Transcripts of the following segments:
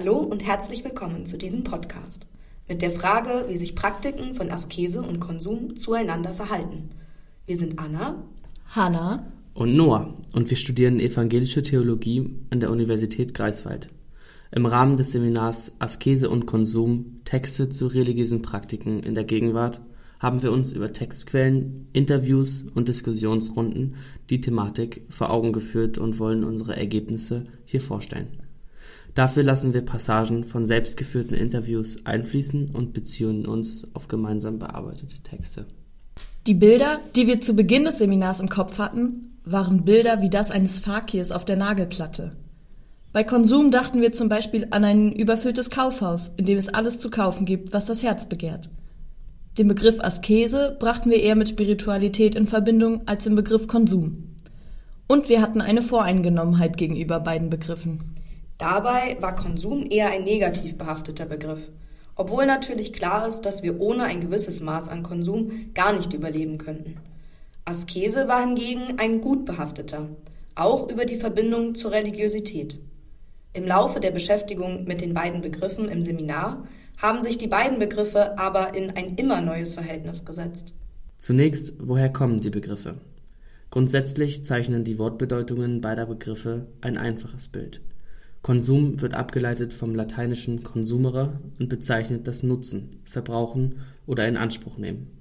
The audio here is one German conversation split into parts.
Hallo und herzlich willkommen zu diesem Podcast mit der Frage, wie sich Praktiken von Askese und Konsum zueinander verhalten. Wir sind Anna, Hanna und Noah und wir studieren evangelische Theologie an der Universität Greifswald. Im Rahmen des Seminars Askese und Konsum Texte zu religiösen Praktiken in der Gegenwart haben wir uns über Textquellen, Interviews und Diskussionsrunden die Thematik vor Augen geführt und wollen unsere Ergebnisse hier vorstellen. Dafür lassen wir Passagen von selbstgeführten Interviews einfließen und beziehen uns auf gemeinsam bearbeitete Texte. Die Bilder, die wir zu Beginn des Seminars im Kopf hatten, waren Bilder wie das eines Fakirs auf der Nagelklatte. Bei Konsum dachten wir zum Beispiel an ein überfülltes Kaufhaus, in dem es alles zu kaufen gibt, was das Herz begehrt. Den Begriff Askese brachten wir eher mit Spiritualität in Verbindung als im Begriff Konsum. Und wir hatten eine Voreingenommenheit gegenüber beiden Begriffen. Dabei war Konsum eher ein negativ behafteter Begriff, obwohl natürlich klar ist, dass wir ohne ein gewisses Maß an Konsum gar nicht überleben könnten. Askese war hingegen ein gut behafteter, auch über die Verbindung zur Religiosität. Im Laufe der Beschäftigung mit den beiden Begriffen im Seminar haben sich die beiden Begriffe aber in ein immer neues Verhältnis gesetzt. Zunächst, woher kommen die Begriffe? Grundsätzlich zeichnen die Wortbedeutungen beider Begriffe ein einfaches Bild. Konsum wird abgeleitet vom lateinischen consumere und bezeichnet das Nutzen, Verbrauchen oder in Anspruch nehmen.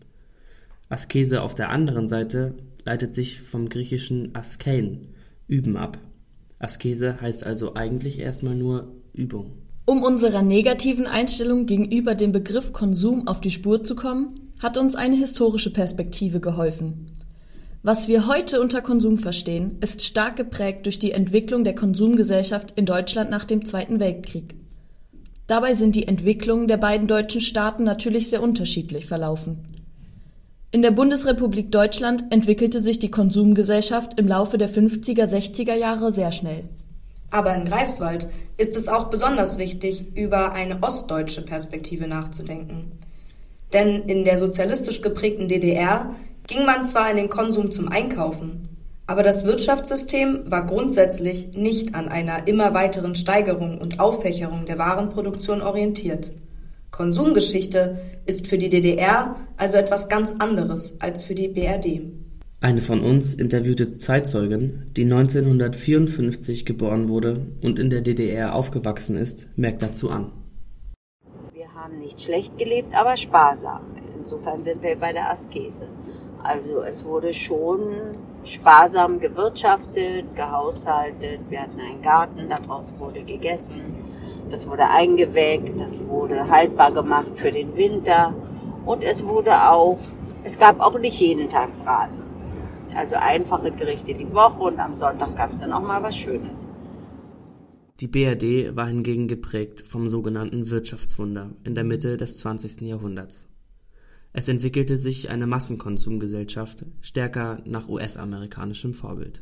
Askese auf der anderen Seite leitet sich vom griechischen askein, üben ab. Askese heißt also eigentlich erstmal nur Übung. Um unserer negativen Einstellung gegenüber dem Begriff Konsum auf die Spur zu kommen, hat uns eine historische Perspektive geholfen. Was wir heute unter Konsum verstehen, ist stark geprägt durch die Entwicklung der Konsumgesellschaft in Deutschland nach dem Zweiten Weltkrieg. Dabei sind die Entwicklungen der beiden deutschen Staaten natürlich sehr unterschiedlich verlaufen. In der Bundesrepublik Deutschland entwickelte sich die Konsumgesellschaft im Laufe der 50er, 60er Jahre sehr schnell. Aber in Greifswald ist es auch besonders wichtig, über eine ostdeutsche Perspektive nachzudenken. Denn in der sozialistisch geprägten DDR ging man zwar in den Konsum zum Einkaufen, aber das Wirtschaftssystem war grundsätzlich nicht an einer immer weiteren Steigerung und Auffächerung der Warenproduktion orientiert. Konsumgeschichte ist für die DDR also etwas ganz anderes als für die BRD. Eine von uns interviewte Zeitzeugin, die 1954 geboren wurde und in der DDR aufgewachsen ist, merkt dazu an. Wir haben nicht schlecht gelebt, aber sparsam. Insofern sind wir bei der Askese. Also es wurde schon sparsam gewirtschaftet, gehaushaltet. Wir hatten einen Garten, daraus wurde gegessen. Das wurde eingeweckt, das wurde haltbar gemacht für den Winter. Und es wurde auch, es gab auch nicht jeden Tag Braten. Also einfache Gerichte die Woche und am Sonntag gab es dann auch mal was Schönes. Die BRD war hingegen geprägt vom sogenannten Wirtschaftswunder in der Mitte des 20. Jahrhunderts. Es entwickelte sich eine Massenkonsumgesellschaft, stärker nach US-amerikanischem Vorbild.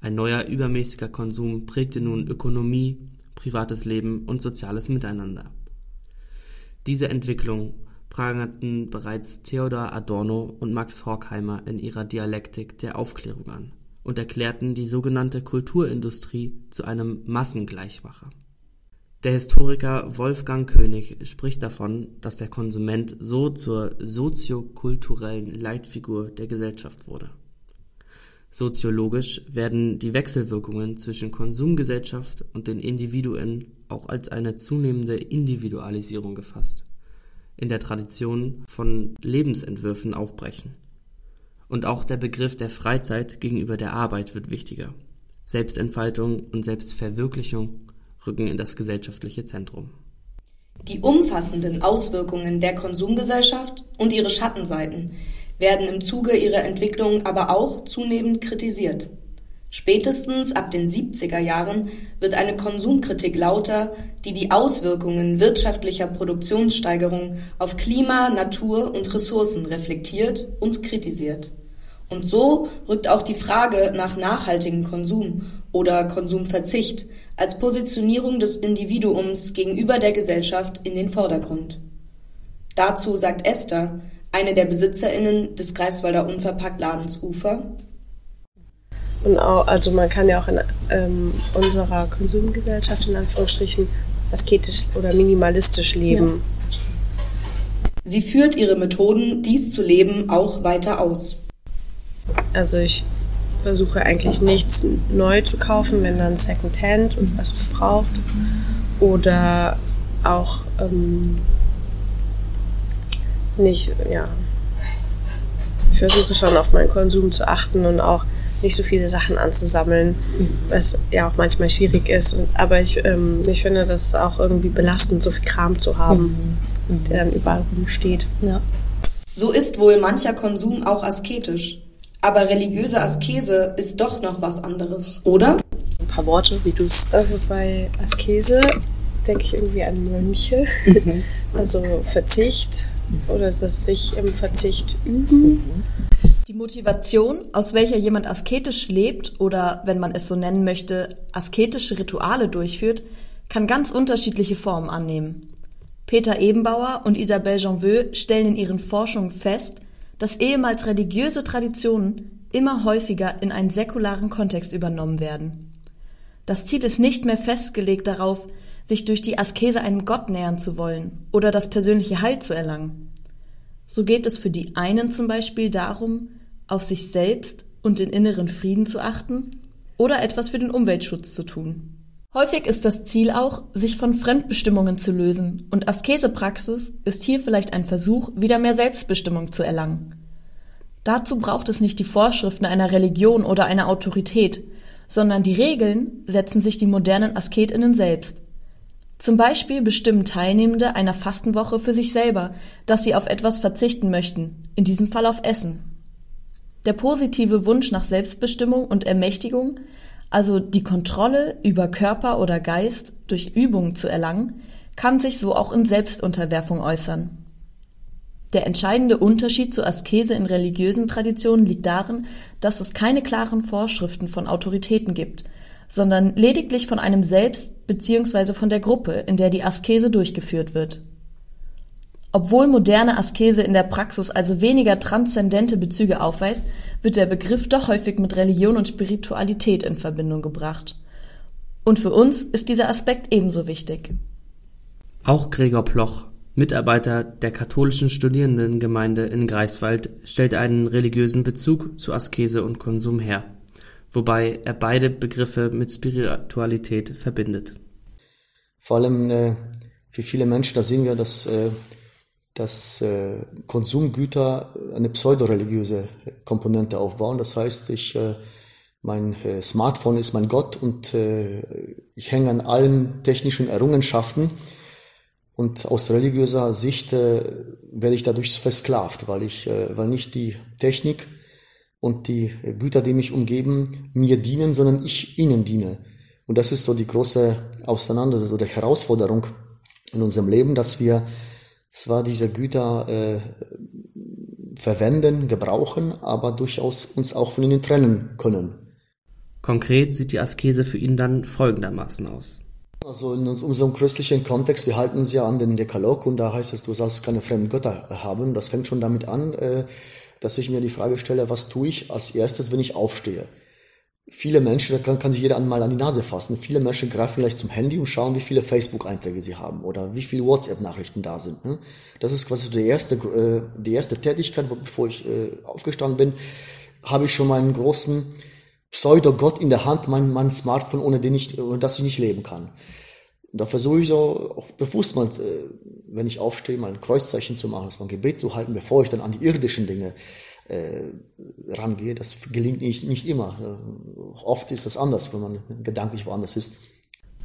Ein neuer übermäßiger Konsum prägte nun Ökonomie, privates Leben und soziales Miteinander. Diese Entwicklung prangerten bereits Theodor Adorno und Max Horkheimer in ihrer Dialektik der Aufklärung an und erklärten die sogenannte Kulturindustrie zu einem Massengleichmacher der Historiker Wolfgang König spricht davon, dass der Konsument so zur soziokulturellen Leitfigur der Gesellschaft wurde. Soziologisch werden die Wechselwirkungen zwischen Konsumgesellschaft und den Individuen auch als eine zunehmende Individualisierung gefasst, in der Tradition von Lebensentwürfen aufbrechen. Und auch der Begriff der Freizeit gegenüber der Arbeit wird wichtiger. Selbstentfaltung und Selbstverwirklichung rücken in das gesellschaftliche Zentrum. Die umfassenden Auswirkungen der Konsumgesellschaft und ihre Schattenseiten werden im Zuge ihrer Entwicklung aber auch zunehmend kritisiert. Spätestens ab den 70er Jahren wird eine Konsumkritik lauter, die die Auswirkungen wirtschaftlicher Produktionssteigerung auf Klima, Natur und Ressourcen reflektiert und kritisiert. Und so rückt auch die Frage nach nachhaltigem Konsum oder Konsumverzicht als Positionierung des Individuums gegenüber der Gesellschaft in den Vordergrund. Dazu sagt Esther, eine der BesitzerInnen des Greifswalder Unverpacktladens Ufer. Und auch, also man kann ja auch in ähm, unserer Konsumgesellschaft in Anführungsstrichen asketisch oder minimalistisch leben. Ja. Sie führt ihre Methoden, dies zu leben, auch weiter aus. Also ich versuche eigentlich nichts neu zu kaufen, wenn dann Secondhand und was braucht. Oder auch ähm, nicht, ja. Ich versuche schon auf meinen Konsum zu achten und auch nicht so viele Sachen anzusammeln, was ja auch manchmal schwierig ist. Aber ich, ähm, ich finde das auch irgendwie belastend, so viel Kram zu haben, mhm. Mhm. der dann überall rumsteht. Ja. So ist wohl mancher Konsum auch asketisch. Aber religiöse Askese ist doch noch was anderes, oder? Ein paar Worte, wie du es. Also bei Askese denke ich irgendwie an Mönche. Mhm. Also Verzicht oder das sich im Verzicht üben. Die Motivation, aus welcher jemand asketisch lebt oder, wenn man es so nennen möchte, asketische Rituale durchführt, kann ganz unterschiedliche Formen annehmen. Peter Ebenbauer und Isabelle Janveux stellen in ihren Forschungen fest, dass ehemals religiöse Traditionen immer häufiger in einen säkularen Kontext übernommen werden. Das Ziel ist nicht mehr festgelegt darauf, sich durch die Askese einem Gott nähern zu wollen oder das persönliche Heil zu erlangen. So geht es für die einen zum Beispiel darum, auf sich selbst und den inneren Frieden zu achten oder etwas für den Umweltschutz zu tun. Häufig ist das Ziel auch, sich von Fremdbestimmungen zu lösen, und Askesepraxis ist hier vielleicht ein Versuch, wieder mehr Selbstbestimmung zu erlangen. Dazu braucht es nicht die Vorschriften einer Religion oder einer Autorität, sondern die Regeln setzen sich die modernen Asketinnen selbst. Zum Beispiel bestimmen Teilnehmende einer Fastenwoche für sich selber, dass sie auf etwas verzichten möchten, in diesem Fall auf Essen. Der positive Wunsch nach Selbstbestimmung und Ermächtigung also die Kontrolle über Körper oder Geist durch Übung zu erlangen, kann sich so auch in Selbstunterwerfung äußern. Der entscheidende Unterschied zur Askese in religiösen Traditionen liegt darin, dass es keine klaren Vorschriften von Autoritäten gibt, sondern lediglich von einem selbst bzw. von der Gruppe, in der die Askese durchgeführt wird. Obwohl moderne Askese in der Praxis also weniger transzendente Bezüge aufweist, wird der Begriff doch häufig mit Religion und Spiritualität in Verbindung gebracht. Und für uns ist dieser Aspekt ebenso wichtig. Auch Gregor Ploch, Mitarbeiter der katholischen Studierendengemeinde in Greifswald, stellt einen religiösen Bezug zu Askese und Konsum her, wobei er beide Begriffe mit Spiritualität verbindet. Vor allem äh, für viele Menschen, da sehen wir, dass äh, dass äh, Konsumgüter eine pseudoreligiöse Komponente aufbauen. Das heißt, ich, äh, mein äh, Smartphone ist mein Gott und äh, ich hänge an allen technischen Errungenschaften. Und aus religiöser Sicht äh, werde ich dadurch versklavt, weil ich, äh, weil nicht die Technik und die Güter, die mich umgeben, mir dienen, sondern ich ihnen diene. Und das ist so die große Auseinandersetzung oder Herausforderung in unserem Leben, dass wir zwar diese Güter äh, verwenden, gebrauchen, aber durchaus uns auch von ihnen trennen können. Konkret sieht die Askese für ihn dann folgendermaßen aus. Also in unserem christlichen Kontext, wir halten uns ja an den Dekalog und da heißt es, du sollst keine fremden Götter haben. Das fängt schon damit an, äh, dass ich mir die Frage stelle, was tue ich als erstes, wenn ich aufstehe? Viele Menschen, da kann, kann sich jeder mal an die Nase fassen, viele Menschen greifen vielleicht zum Handy und schauen, wie viele Facebook-Einträge sie haben oder wie viele WhatsApp-Nachrichten da sind. Ne? Das ist quasi die erste, äh, die erste Tätigkeit, bevor ich äh, aufgestanden bin, habe ich schon meinen großen Pseudo-Gott in der Hand, mein, mein Smartphone, ohne den ich, ohne das ich nicht leben kann. Da versuche ich so auch bewusst mal, äh, wenn ich aufstehe, mal ein Kreuzzeichen zu machen, mal ein Gebet zu halten, bevor ich dann an die irdischen Dinge rangehe. Das gelingt nicht, nicht immer. Äh, oft ist das anders, wenn man gedanklich woanders ist.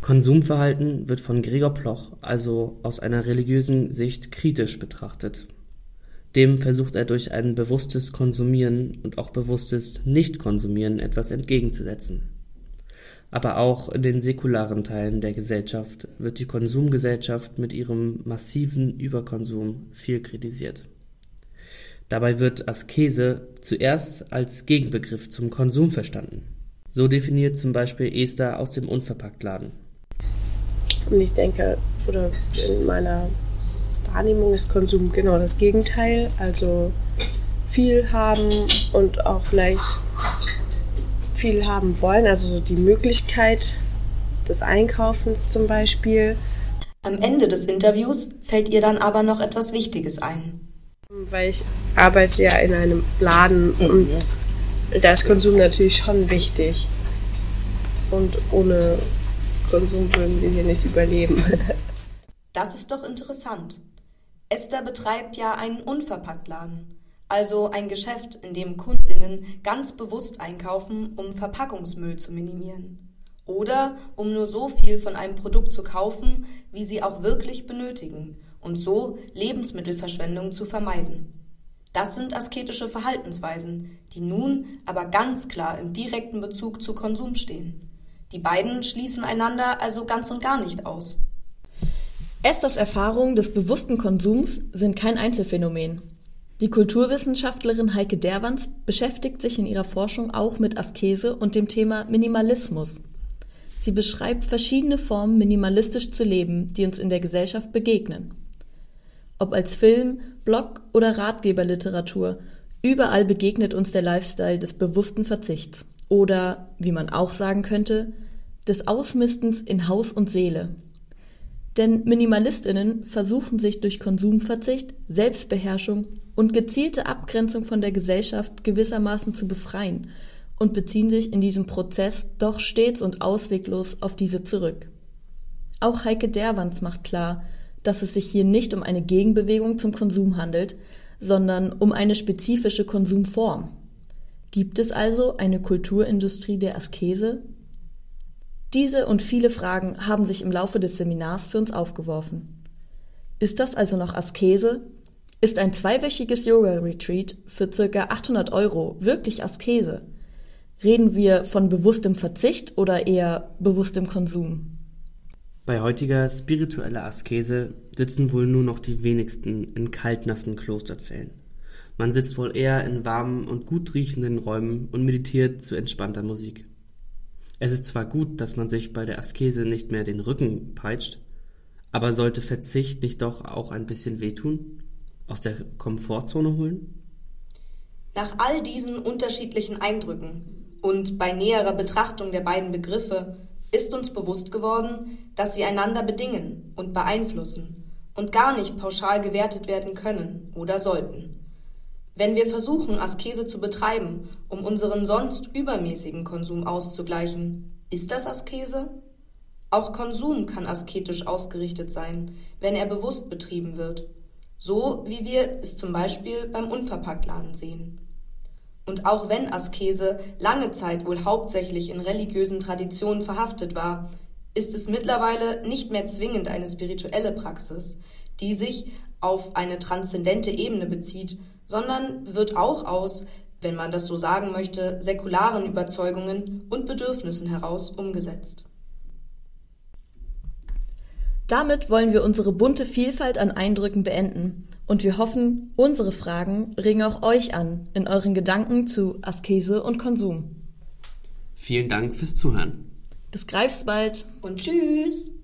Konsumverhalten wird von Gregor Ploch also aus einer religiösen Sicht kritisch betrachtet. Dem versucht er durch ein bewusstes Konsumieren und auch bewusstes Nicht-Konsumieren etwas entgegenzusetzen. Aber auch in den säkularen Teilen der Gesellschaft wird die Konsumgesellschaft mit ihrem massiven Überkonsum viel kritisiert. Dabei wird Askese zuerst als Gegenbegriff zum Konsum verstanden. So definiert zum Beispiel Esther aus dem Unverpacktladen. Und ich denke, oder in meiner Wahrnehmung ist Konsum genau das Gegenteil. Also viel haben und auch vielleicht viel haben wollen. Also die Möglichkeit des Einkaufens zum Beispiel. Am Ende des Interviews fällt ihr dann aber noch etwas Wichtiges ein. Weil ich arbeite ja in einem Laden und da ist Konsum natürlich schon wichtig. Und ohne Konsum würden wir hier nicht überleben. Das ist doch interessant. Esther betreibt ja einen Unverpacktladen, also ein Geschäft, in dem Kundinnen ganz bewusst einkaufen, um Verpackungsmüll zu minimieren. Oder um nur so viel von einem Produkt zu kaufen, wie sie auch wirklich benötigen und so Lebensmittelverschwendung zu vermeiden. Das sind asketische Verhaltensweisen, die nun aber ganz klar im direkten Bezug zu Konsum stehen. Die beiden schließen einander also ganz und gar nicht aus. Esthers Erfahrungen des bewussten Konsums sind kein Einzelfänomen. Die Kulturwissenschaftlerin Heike Derwans beschäftigt sich in ihrer Forschung auch mit Askese und dem Thema Minimalismus. Sie beschreibt verschiedene Formen, minimalistisch zu leben, die uns in der Gesellschaft begegnen. Ob als Film, Blog oder Ratgeberliteratur, überall begegnet uns der Lifestyle des bewussten Verzichts oder, wie man auch sagen könnte, des Ausmistens in Haus und Seele. Denn Minimalistinnen versuchen sich durch Konsumverzicht, Selbstbeherrschung und gezielte Abgrenzung von der Gesellschaft gewissermaßen zu befreien und beziehen sich in diesem Prozess doch stets und ausweglos auf diese zurück. Auch Heike Derwans macht klar, dass es sich hier nicht um eine Gegenbewegung zum Konsum handelt, sondern um eine spezifische Konsumform. Gibt es also eine Kulturindustrie der Askese? Diese und viele Fragen haben sich im Laufe des Seminars für uns aufgeworfen. Ist das also noch Askese? Ist ein zweiwöchiges Yoga-Retreat für circa 800 Euro wirklich Askese? Reden wir von bewusstem Verzicht oder eher bewusstem Konsum? Bei heutiger spiritueller Askese sitzen wohl nur noch die wenigsten in kaltnassen Klosterzellen. Man sitzt wohl eher in warmen und gut riechenden Räumen und meditiert zu entspannter Musik. Es ist zwar gut, dass man sich bei der Askese nicht mehr den Rücken peitscht, aber sollte Verzicht nicht doch auch ein bisschen wehtun? Aus der Komfortzone holen? Nach all diesen unterschiedlichen Eindrücken und bei näherer Betrachtung der beiden Begriffe ist uns bewusst geworden, dass sie einander bedingen und beeinflussen und gar nicht pauschal gewertet werden können oder sollten. Wenn wir versuchen, Askese zu betreiben, um unseren sonst übermäßigen Konsum auszugleichen, ist das Askese? Auch Konsum kann asketisch ausgerichtet sein, wenn er bewusst betrieben wird, so wie wir es zum Beispiel beim Unverpacktladen sehen. Und auch wenn Askese lange Zeit wohl hauptsächlich in religiösen Traditionen verhaftet war, ist es mittlerweile nicht mehr zwingend eine spirituelle Praxis, die sich auf eine transzendente Ebene bezieht, sondern wird auch aus, wenn man das so sagen möchte, säkularen Überzeugungen und Bedürfnissen heraus umgesetzt. Damit wollen wir unsere bunte Vielfalt an Eindrücken beenden und wir hoffen, unsere Fragen regen auch euch an in euren Gedanken zu Askese und Konsum. Vielen Dank fürs Zuhören. Bis greifsbald und tschüss.